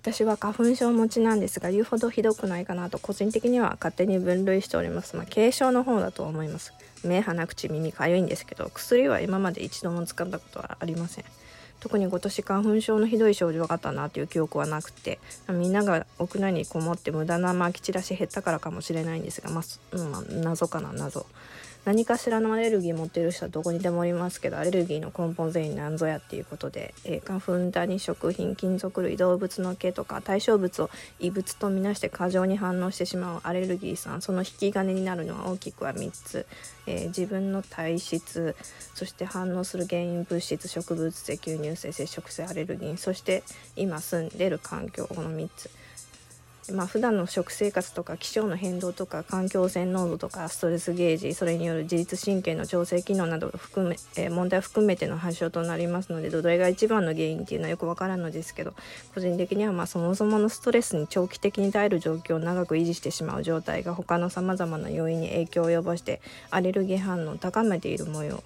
私は花粉症持ちなんですが言うほどひどくないかなと個人的には勝手に分類しております。まあ軽症の方だと思います。目鼻口耳かゆいんですけど薬は今まで一度も使ったことはありません。特に今年花粉症のひどい症状があったなという記憶はなくてみんなが屋内にこもって無駄なまき散らし減ったからかもしれないんですが、まあ、うん、謎かな謎。何かしらのアレルギー持ってる人はどこにでもおりますけどアレルギーの根本全員なんぞやっていうことで、えー、花粉ダニ食品金属類動物の毛とか対象物を異物とみなして過剰に反応してしまうアレルギーさんその引き金になるのは大きくは3つ、えー、自分の体質そして反応する原因物質植物性吸入性接触性アレルギーそして今住んでる環境この3つ。まあ普段の食生活とか気象の変動とか環境性濃度とかストレスゲージそれによる自律神経の調整機能など含め、えー、問題を含めての発症となりますのでどれが一番の原因っていうのはよくわからんのですけど個人的にはまあそもそものストレスに長期的に耐える状況を長く維持してしまう状態が他のさまざまな要因に影響を及ぼしてアレルギー反応を高めている模様。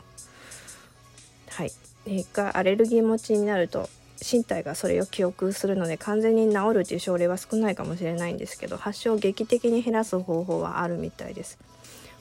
はい、結果アレルギー持ちになると身体がそれを記憶するので完全に治るっていう症例は少ないかもしれないんですけど発症を劇的に減らす方法はあるみたいです。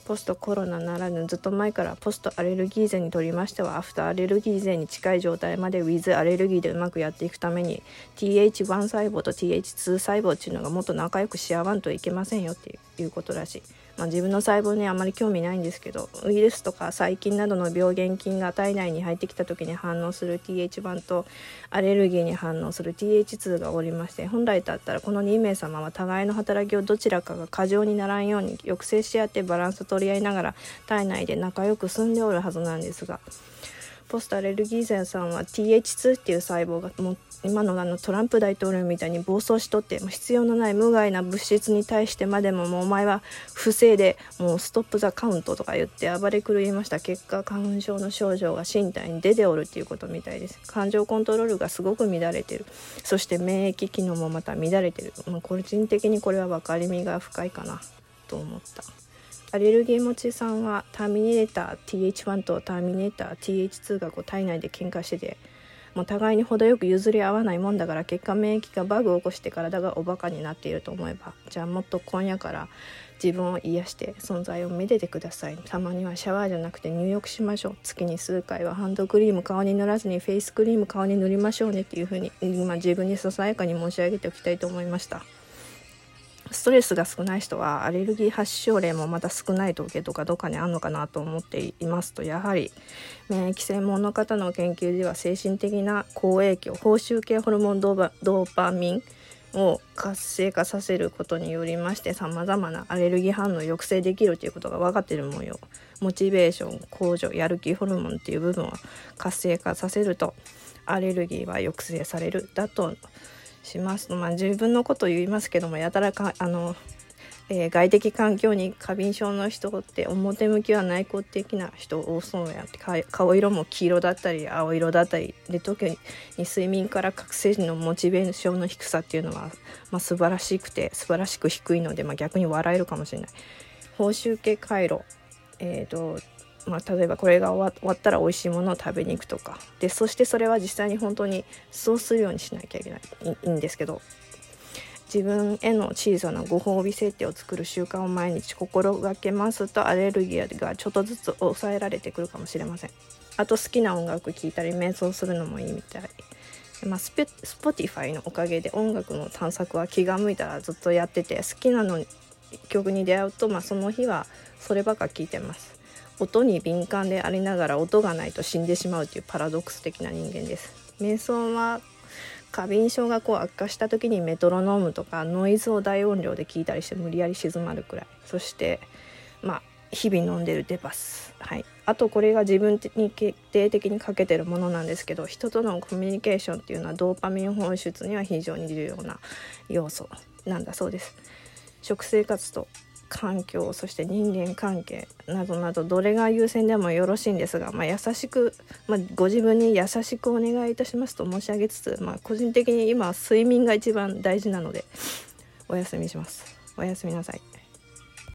ポストコロナならぬずっと前からポストアレルギー税にとりましてはアフターアレルギー税に近い状態までウィズアレルギーでうまくやっていくために TH1 細胞と TH2 細胞っていうのがもっと仲良くし合わんといけませんよっていうことらしい。まあ、自分の細胞にあまり興味ないんですけどウイルスとか細菌などの病原菌が体内に入ってきた時に反応する TH1 とアレルギーに反応する TH2 がおりまして本来だったらこの2名様は互いの働きをどちらかが過剰にならんように抑制し合ってバランスを取り合いながら体内で仲良く住んでおるはずなんですがポストアレルギーゼンさんは TH2 っていう細胞がも今のあのトランプ大統領みたいに暴走しとって必要のない無害な物質に対してまでももうお前は不正でもうストップ・ザ・カウントとか言って暴れ狂いました。結果花粉症の症状が身体に出ておるっていうことみたいです。感情コントロールがすごく乱れてる。そして免疫機能もまた乱れてる、まあ、個人的にこれは分かりみが深いかな。と思った。アレルギー持ちさんはターミネーター TH1 とターミネーター TH2 がこう体内で喧嘩しててもう互いに程よく譲り合わないもんだから結果免疫がバグを起こして体がおバカになっていると思えばじゃあもっと今夜から自分を癒して存在をめでてくださいたまにはシャワーじゃなくて入浴しましょう月に数回はハンドクリーム顔に塗らずにフェイスクリーム顔に塗りましょうねっていうふうに今自分にささやかに申し上げておきたいと思いました。ストレスが少ない人はアレルギー発症例もまた少ない統計とかどっかにあるのかなと思っていますとやはり免疫専門の方の研究では精神的な好影響報酬系ホルモンドーパミンを活性化させることによりましてさまざまなアレルギー反応を抑制できるということが分かっている模様。モチベーション向上やる気ホルモンっていう部分を活性化させるとアレルギーは抑制されるだとします、まあ、自分のこと言いますけどもやたらかあの、えー、外的環境に過敏症の人って表向きは内向的な人多そうやって顔色も黄色だったり青色だったりで特に睡眠から覚醒時のモチベーションの低さっていうのは、まあ、素晴らしくて素晴らしく低いので、まあ、逆に笑えるかもしれない。報酬系回路えーとまあ、例えばこれが終わったら美味しいものを食べに行くとかでそしてそれは実際に本当にそうするようにしなきゃいけないいいんですけど自分への小さなご褒美設定を作る習慣を毎日心がけますとアレルギーがちょっとずつ抑えられてくるかもしれません。あと好きな音楽聴いたり瞑想するのもいいみたい。まあ、スペ Spotify のおかげで音楽の探索は気が向いたらずっとやってて好きなの曲に出会うと、まあ、その日はそればっか聴いてます。音に敏感でありながら音がないと死んでしまうというパラドックス的な人間です。瞑想は過敏症がこう悪化した時にメトロノームとかノイズを大音量で聞いたりして無理やり静まるくらい。そしてまあ日々飲んでるデパス、はい、あとこれが自分に決定的にかけてるものなんですけど人とのコミュニケーションっていうのはドーパミン放出には非常に重要な要素なんだそうです。食生活と環境そして人間関係などなどどれが優先でもよろしいんですが、まあ、優しく、まあ、ご自分に優しくお願いいたしますと申し上げつつ、まあ、個人的に今睡眠が一番大事なのでお休みしますおやすみなさい。